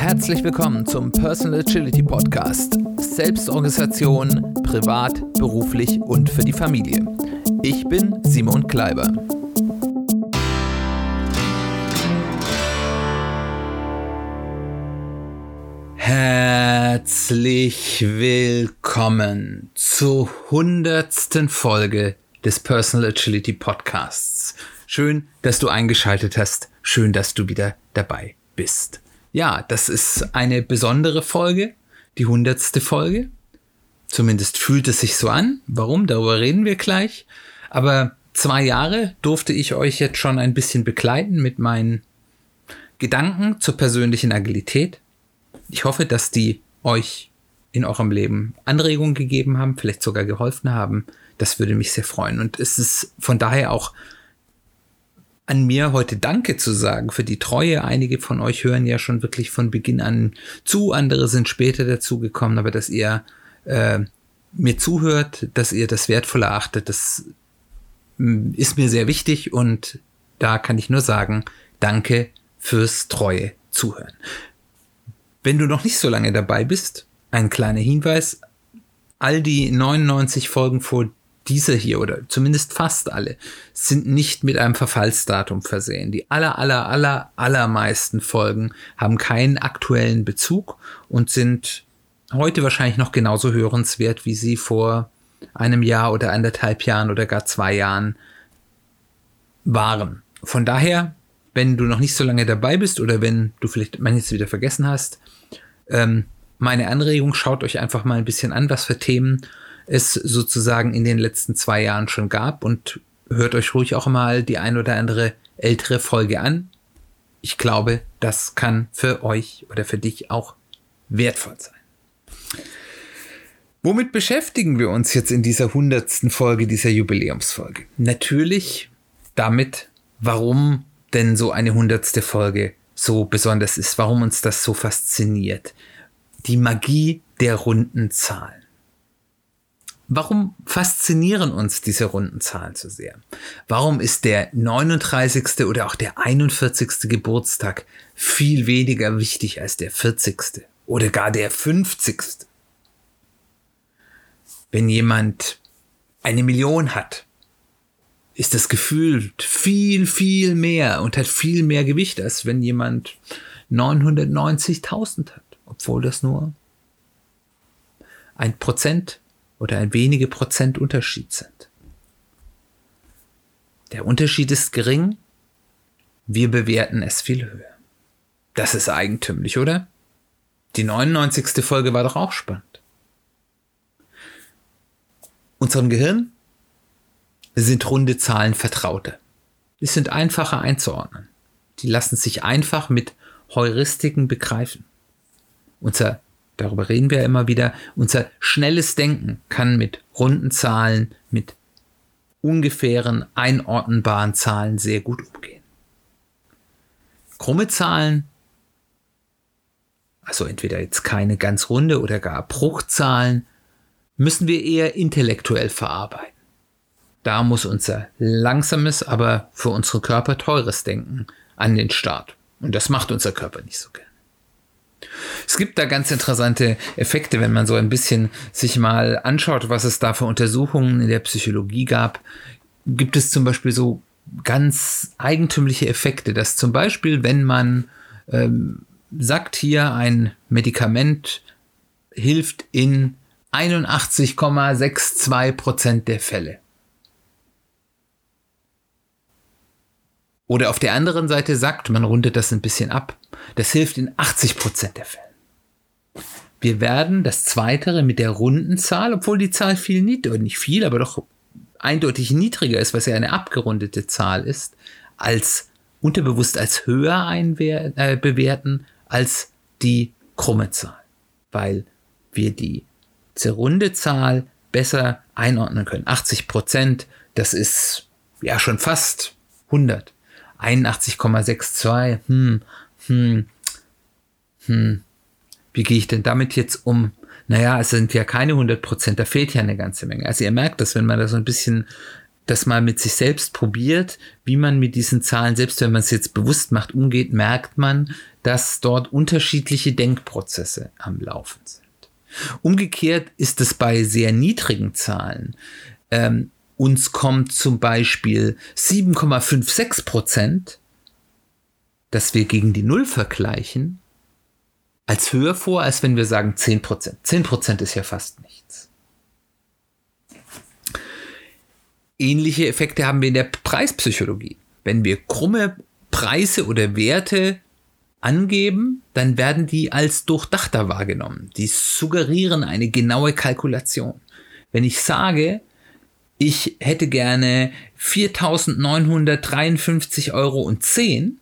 Herzlich willkommen zum Personal Agility Podcast. Selbstorganisation, privat, beruflich und für die Familie. Ich bin Simon Kleiber. Herzlich willkommen zur hundertsten Folge des Personal Agility Podcasts. Schön, dass du eingeschaltet hast. Schön, dass du wieder dabei bist. Ja, das ist eine besondere Folge, die hundertste Folge. Zumindest fühlt es sich so an. Warum? Darüber reden wir gleich. Aber zwei Jahre durfte ich euch jetzt schon ein bisschen begleiten mit meinen Gedanken zur persönlichen Agilität. Ich hoffe, dass die euch in eurem Leben Anregungen gegeben haben, vielleicht sogar geholfen haben. Das würde mich sehr freuen. Und es ist von daher auch an mir heute Danke zu sagen für die Treue. Einige von euch hören ja schon wirklich von Beginn an zu, andere sind später dazugekommen, aber dass ihr äh, mir zuhört, dass ihr das wertvoll erachtet, das mm, ist mir sehr wichtig und da kann ich nur sagen, danke fürs treue Zuhören. Wenn du noch nicht so lange dabei bist, ein kleiner Hinweis, all die 99 Folgen vor diese hier oder zumindest fast alle sind nicht mit einem Verfallsdatum versehen. Die aller, aller, aller, allermeisten Folgen haben keinen aktuellen Bezug und sind heute wahrscheinlich noch genauso hörenswert, wie sie vor einem Jahr oder anderthalb Jahren oder gar zwei Jahren waren. Von daher, wenn du noch nicht so lange dabei bist oder wenn du vielleicht manches wieder vergessen hast, ähm, meine Anregung, schaut euch einfach mal ein bisschen an, was für Themen es sozusagen in den letzten zwei Jahren schon gab und hört euch ruhig auch mal die ein oder andere ältere Folge an. Ich glaube, das kann für euch oder für dich auch wertvoll sein. Womit beschäftigen wir uns jetzt in dieser hundertsten Folge, dieser Jubiläumsfolge? Natürlich damit, warum denn so eine hundertste Folge so besonders ist, warum uns das so fasziniert. Die Magie der runden Zahlen. Warum faszinieren uns diese runden Zahlen so sehr? Warum ist der 39. oder auch der 41. Geburtstag viel weniger wichtig als der 40. oder gar der 50. Wenn jemand eine Million hat, ist das gefühlt viel, viel mehr und hat viel mehr Gewicht, als wenn jemand 990.000 hat, obwohl das nur ein Prozent oder ein wenige Prozent Unterschied sind. Der Unterschied ist gering, wir bewerten es viel höher. Das ist eigentümlich, oder? Die 99. Folge war doch auch spannend. Unserem Gehirn sind runde Zahlen vertrauter. Die sind einfacher einzuordnen. Die lassen sich einfach mit Heuristiken begreifen. Unser darüber reden wir ja immer wieder, unser schnelles Denken kann mit runden Zahlen, mit ungefähren, einordnbaren Zahlen sehr gut umgehen. Krumme Zahlen, also entweder jetzt keine ganz runde oder gar Bruchzahlen, müssen wir eher intellektuell verarbeiten. Da muss unser langsames, aber für unsere Körper teures Denken an den Start. Und das macht unser Körper nicht so gern. Es gibt da ganz interessante Effekte, wenn man so ein bisschen sich mal anschaut, was es da für Untersuchungen in der Psychologie gab. Gibt es zum Beispiel so ganz eigentümliche Effekte, dass zum Beispiel, wenn man ähm, sagt, hier ein Medikament hilft in 81,62 Prozent der Fälle. Oder auf der anderen Seite sagt, man rundet das ein bisschen ab, das hilft in 80 Prozent der Fälle. Wir werden das Zweitere mit der runden Zahl, obwohl die Zahl viel niedriger, nicht viel, aber doch eindeutig niedriger ist, was ja eine abgerundete Zahl ist, als unterbewusst als höher äh, bewerten als die krumme Zahl, weil wir die runde Zahl besser einordnen können. 80 Prozent, das ist ja schon fast 100. 81,62, hm, hm, hm, wie gehe ich denn damit jetzt um? Naja, es sind ja keine 100 Prozent, da fehlt ja eine ganze Menge. Also ihr merkt das, wenn man da so ein bisschen das mal mit sich selbst probiert, wie man mit diesen Zahlen, selbst wenn man es jetzt bewusst macht, umgeht, merkt man, dass dort unterschiedliche Denkprozesse am Laufen sind. Umgekehrt ist es bei sehr niedrigen Zahlen. Ähm, uns kommt zum Beispiel 7,56 Prozent, dass wir gegen die Null vergleichen, als höher vor, als wenn wir sagen 10 Prozent. 10 Prozent ist ja fast nichts. Ähnliche Effekte haben wir in der Preispsychologie. Wenn wir krumme Preise oder Werte angeben, dann werden die als durchdachter wahrgenommen. Die suggerieren eine genaue Kalkulation. Wenn ich sage, ich hätte gerne 4.953 Euro und 10,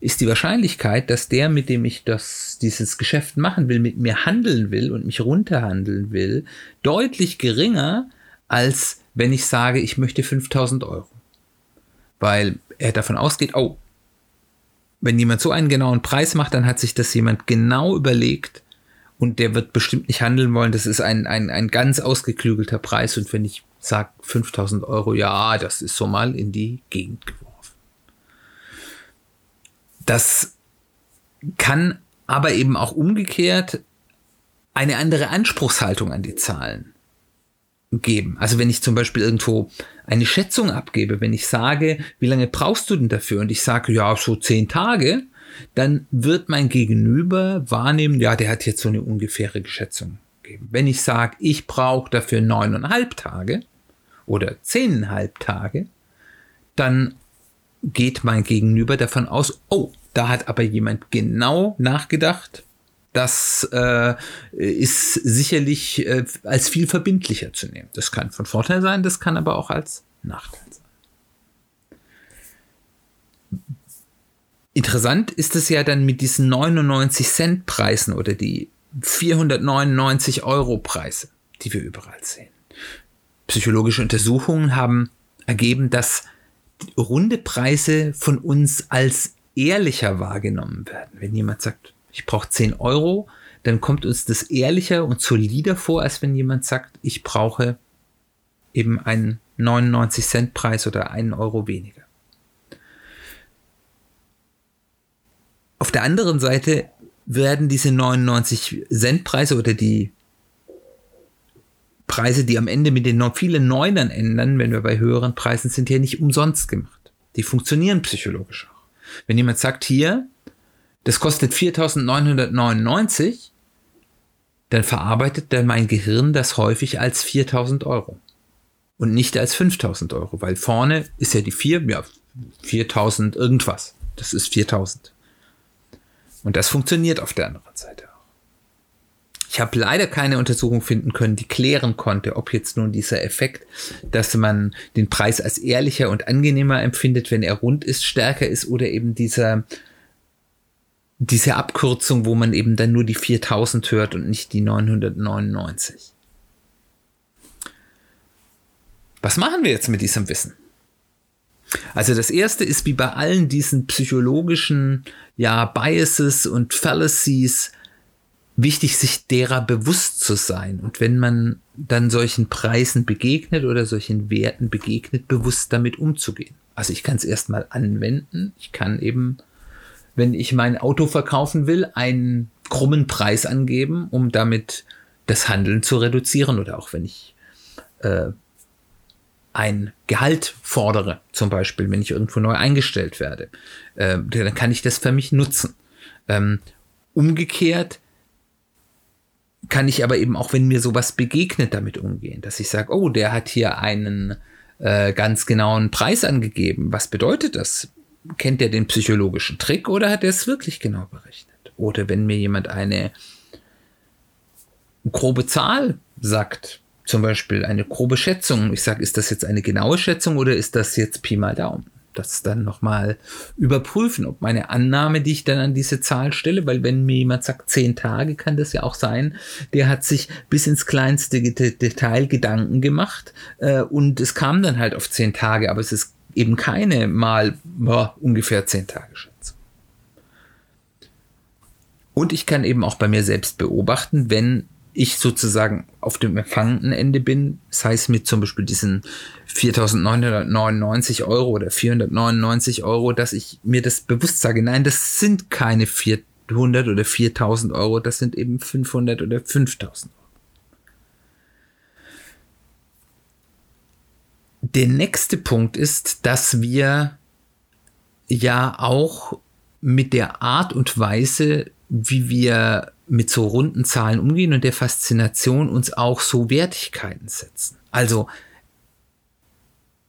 ist die Wahrscheinlichkeit, dass der, mit dem ich das, dieses Geschäft machen will, mit mir handeln will und mich runterhandeln will, deutlich geringer, als wenn ich sage, ich möchte 5000 Euro. Weil er davon ausgeht, oh, wenn jemand so einen genauen Preis macht, dann hat sich das jemand genau überlegt und der wird bestimmt nicht handeln wollen. Das ist ein, ein, ein ganz ausgeklügelter Preis und wenn ich sage 5000 Euro, ja, das ist so mal in die Gegend geworfen. Das kann aber eben auch umgekehrt eine andere Anspruchshaltung an die Zahlen geben. Also wenn ich zum Beispiel irgendwo eine Schätzung abgebe, wenn ich sage, wie lange brauchst du denn dafür? Und ich sage, ja, so zehn Tage, dann wird mein Gegenüber wahrnehmen, ja, der hat jetzt so eine ungefähre Schätzung gegeben. Wenn ich sage, ich brauche dafür neuneinhalb Tage oder zehneinhalb Tage, dann geht mein Gegenüber davon aus, oh, da hat aber jemand genau nachgedacht das äh, ist sicherlich äh, als viel verbindlicher zu nehmen. Das kann von Vorteil sein, das kann aber auch als Nachteil sein. Interessant ist es ja dann mit diesen 99 Cent Preisen oder die 499 Euro Preise, die wir überall sehen. Psychologische Untersuchungen haben ergeben, dass runde Preise von uns als ehrlicher wahrgenommen werden. Wenn jemand sagt, ich brauche 10 Euro, dann kommt uns das ehrlicher und solider vor, als wenn jemand sagt, ich brauche eben einen 99 Cent Preis oder einen Euro weniger. Auf der anderen Seite werden diese 99 Cent Preise oder die Preise, die am Ende mit den vielen Neunern ändern, wenn wir bei höheren Preisen sind, ja nicht umsonst gemacht. Die funktionieren psychologisch auch. Wenn jemand sagt, hier, das kostet 4.999, dann verarbeitet dann mein Gehirn das häufig als 4.000 Euro und nicht als 5.000 Euro, weil vorne ist ja die 4, ja, 4.000 irgendwas. Das ist 4.000. Und das funktioniert auf der anderen Seite. Ich habe leider keine Untersuchung finden können, die klären konnte, ob jetzt nun dieser Effekt, dass man den Preis als ehrlicher und angenehmer empfindet, wenn er rund ist, stärker ist oder eben dieser diese Abkürzung, wo man eben dann nur die 4000 hört und nicht die 999. Was machen wir jetzt mit diesem Wissen? Also das erste ist wie bei allen diesen psychologischen ja, Biases und Fallacies wichtig, sich derer bewusst zu sein. Und wenn man dann solchen Preisen begegnet oder solchen Werten begegnet, bewusst damit umzugehen. Also ich kann es erstmal anwenden. Ich kann eben wenn ich mein Auto verkaufen will, einen krummen Preis angeben, um damit das Handeln zu reduzieren oder auch wenn ich äh, ein Gehalt fordere, zum Beispiel, wenn ich irgendwo neu eingestellt werde, äh, dann kann ich das für mich nutzen. Ähm, umgekehrt kann ich aber eben auch, wenn mir sowas begegnet, damit umgehen, dass ich sage, oh, der hat hier einen äh, ganz genauen Preis angegeben. Was bedeutet das? kennt er den psychologischen Trick oder hat er es wirklich genau berechnet? Oder wenn mir jemand eine grobe Zahl sagt, zum Beispiel eine grobe Schätzung, ich sage, ist das jetzt eine genaue Schätzung oder ist das jetzt Pi mal Daumen? Das dann nochmal überprüfen, ob meine Annahme, die ich dann an diese Zahl stelle, weil wenn mir jemand sagt zehn Tage, kann das ja auch sein, der hat sich bis ins kleinste Detail Gedanken gemacht äh, und es kam dann halt auf zehn Tage, aber es ist eben keine mal boah, ungefähr zehn Tage Schätzung. Und ich kann eben auch bei mir selbst beobachten, wenn ich sozusagen auf dem empfangenden Ende bin, sei es mit zum Beispiel diesen 4.999 Euro oder 499 Euro, dass ich mir das bewusst sage, nein, das sind keine 400 oder 4.000 Euro, das sind eben 500 oder 5.000 Euro. Der nächste Punkt ist, dass wir ja auch mit der Art und Weise, wie wir mit so runden Zahlen umgehen und der Faszination uns auch so Wertigkeiten setzen. Also,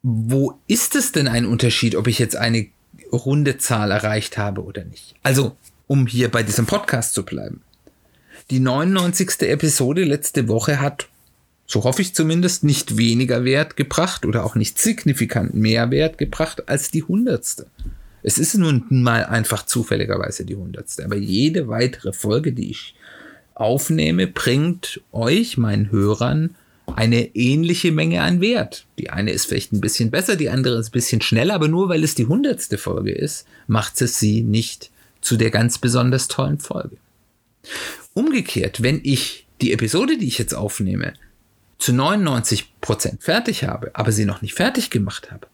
wo ist es denn ein Unterschied, ob ich jetzt eine runde Zahl erreicht habe oder nicht? Also, um hier bei diesem Podcast zu bleiben. Die 99. Episode letzte Woche hat, so hoffe ich zumindest, nicht weniger Wert gebracht oder auch nicht signifikant mehr Wert gebracht als die 100. Es ist nun mal einfach zufälligerweise die hundertste. Aber jede weitere Folge, die ich aufnehme, bringt euch, meinen Hörern, eine ähnliche Menge an Wert. Die eine ist vielleicht ein bisschen besser, die andere ist ein bisschen schneller, aber nur weil es die hundertste Folge ist, macht es sie nicht zu der ganz besonders tollen Folge. Umgekehrt, wenn ich die Episode, die ich jetzt aufnehme, zu 99 Prozent fertig habe, aber sie noch nicht fertig gemacht habe,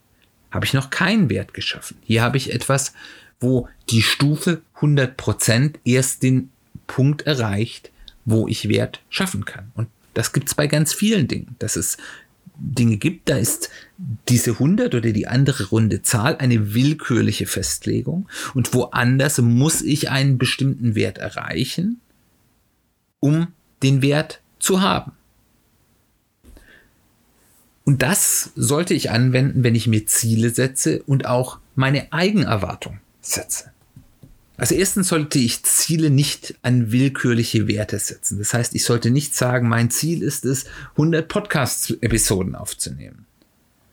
habe ich noch keinen Wert geschaffen. Hier habe ich etwas, wo die Stufe 100% erst den Punkt erreicht, wo ich Wert schaffen kann. Und das gibt es bei ganz vielen Dingen, dass es Dinge gibt, da ist diese 100 oder die andere runde Zahl eine willkürliche Festlegung und woanders muss ich einen bestimmten Wert erreichen, um den Wert zu haben. Und das sollte ich anwenden, wenn ich mir Ziele setze und auch meine Eigenerwartung setze. Also erstens sollte ich Ziele nicht an willkürliche Werte setzen. Das heißt, ich sollte nicht sagen, mein Ziel ist es, 100 Podcast-Episoden aufzunehmen,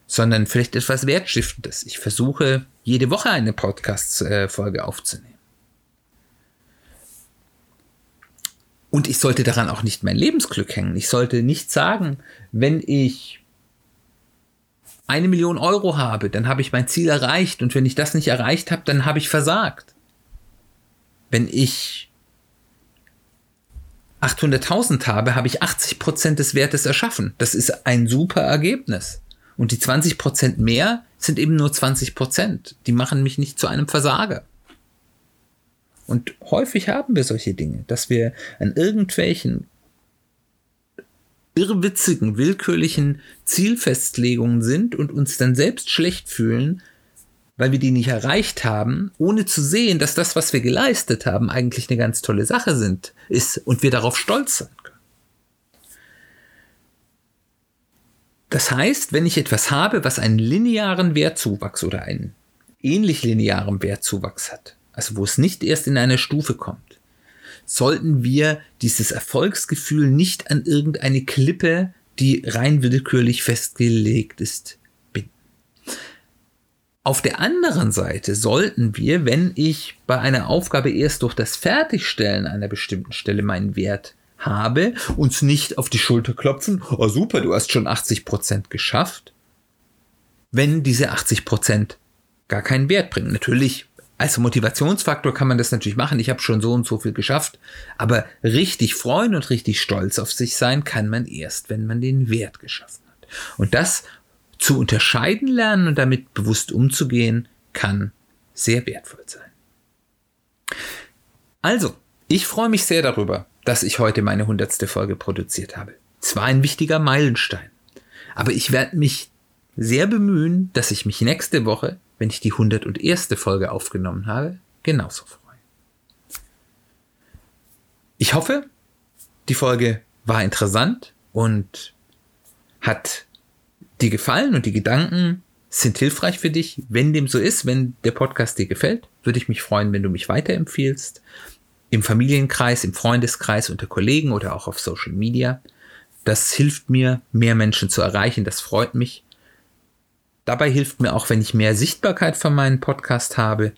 sondern vielleicht etwas Wertstiftendes. Ich versuche jede Woche eine Podcast-Folge aufzunehmen. Und ich sollte daran auch nicht mein Lebensglück hängen. Ich sollte nicht sagen, wenn ich eine Million Euro habe, dann habe ich mein Ziel erreicht. Und wenn ich das nicht erreicht habe, dann habe ich versagt. Wenn ich 800.000 habe, habe ich 80 Prozent des Wertes erschaffen. Das ist ein super Ergebnis. Und die 20 Prozent mehr sind eben nur 20 Prozent. Die machen mich nicht zu einem Versager. Und häufig haben wir solche Dinge, dass wir an irgendwelchen irrwitzigen, willkürlichen Zielfestlegungen sind und uns dann selbst schlecht fühlen, weil wir die nicht erreicht haben, ohne zu sehen, dass das, was wir geleistet haben, eigentlich eine ganz tolle Sache sind, ist und wir darauf stolz sein können. Das heißt, wenn ich etwas habe, was einen linearen Wertzuwachs oder einen ähnlich linearen Wertzuwachs hat, also wo es nicht erst in eine Stufe kommt, sollten wir dieses Erfolgsgefühl nicht an irgendeine Klippe, die rein willkürlich festgelegt ist, binden. Auf der anderen Seite sollten wir, wenn ich bei einer Aufgabe erst durch das Fertigstellen einer bestimmten Stelle meinen Wert habe, uns nicht auf die Schulter klopfen, oh super, du hast schon 80 Prozent geschafft, wenn diese 80 Prozent gar keinen Wert bringen. Natürlich als Motivationsfaktor kann man das natürlich machen. Ich habe schon so und so viel geschafft. Aber richtig freuen und richtig stolz auf sich sein kann man erst, wenn man den Wert geschaffen hat. Und das zu unterscheiden lernen und damit bewusst umzugehen, kann sehr wertvoll sein. Also, ich freue mich sehr darüber, dass ich heute meine hundertste Folge produziert habe. Es war ein wichtiger Meilenstein. Aber ich werde mich sehr bemühen, dass ich mich nächste Woche wenn ich die 101. Folge aufgenommen habe, genauso freue. Ich hoffe, die Folge war interessant und hat dir gefallen und die Gedanken sind hilfreich für dich. Wenn dem so ist, wenn der Podcast dir gefällt, würde ich mich freuen, wenn du mich weiterempfiehlst. Im Familienkreis, im Freundeskreis, unter Kollegen oder auch auf Social Media. Das hilft mir, mehr Menschen zu erreichen. Das freut mich. Dabei hilft mir auch, wenn ich mehr Sichtbarkeit von meinem Podcast habe.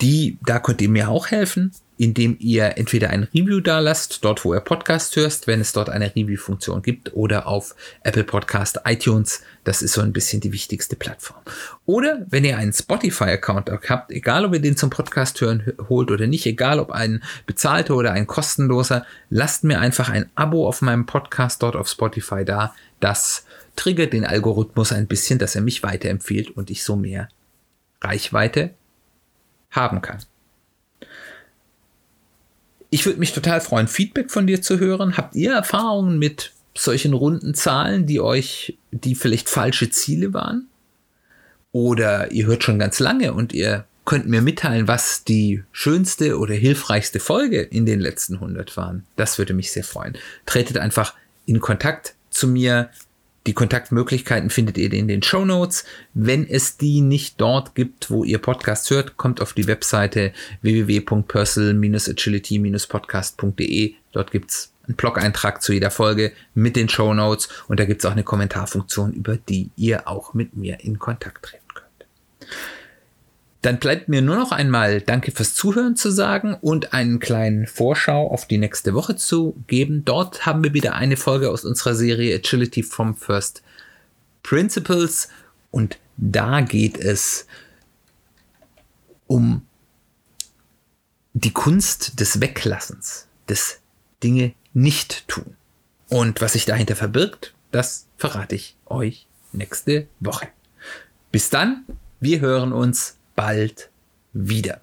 Die, da könnt ihr mir auch helfen. Indem ihr entweder ein Review da lasst, dort wo ihr Podcast hörst, wenn es dort eine Review-Funktion gibt, oder auf Apple Podcast, iTunes. Das ist so ein bisschen die wichtigste Plattform. Oder wenn ihr einen Spotify-Account habt, egal ob ihr den zum Podcast hören holt oder nicht, egal ob ein bezahlter oder ein kostenloser, lasst mir einfach ein Abo auf meinem Podcast dort auf Spotify da. Das triggert den Algorithmus ein bisschen, dass er mich weiterempfiehlt und ich so mehr Reichweite haben kann. Ich würde mich total freuen, Feedback von dir zu hören. Habt ihr Erfahrungen mit solchen runden Zahlen, die euch, die vielleicht falsche Ziele waren? Oder ihr hört schon ganz lange und ihr könnt mir mitteilen, was die schönste oder hilfreichste Folge in den letzten 100 waren. Das würde mich sehr freuen. Tretet einfach in Kontakt zu mir. Die Kontaktmöglichkeiten findet ihr in den Show Notes. Wenn es die nicht dort gibt, wo ihr Podcast hört, kommt auf die Webseite www.personal-agility-podcast.de. Dort gibt's einen Blog-Eintrag zu jeder Folge mit den Show Notes und da gibt's auch eine Kommentarfunktion, über die ihr auch mit mir in Kontakt treten könnt. Dann bleibt mir nur noch einmal Danke fürs Zuhören zu sagen und einen kleinen Vorschau auf die nächste Woche zu geben. Dort haben wir wieder eine Folge aus unserer Serie Agility from First Principles und da geht es um die Kunst des Weglassens, des Dinge nicht tun. Und was sich dahinter verbirgt, das verrate ich euch nächste Woche. Bis dann, wir hören uns bald wieder.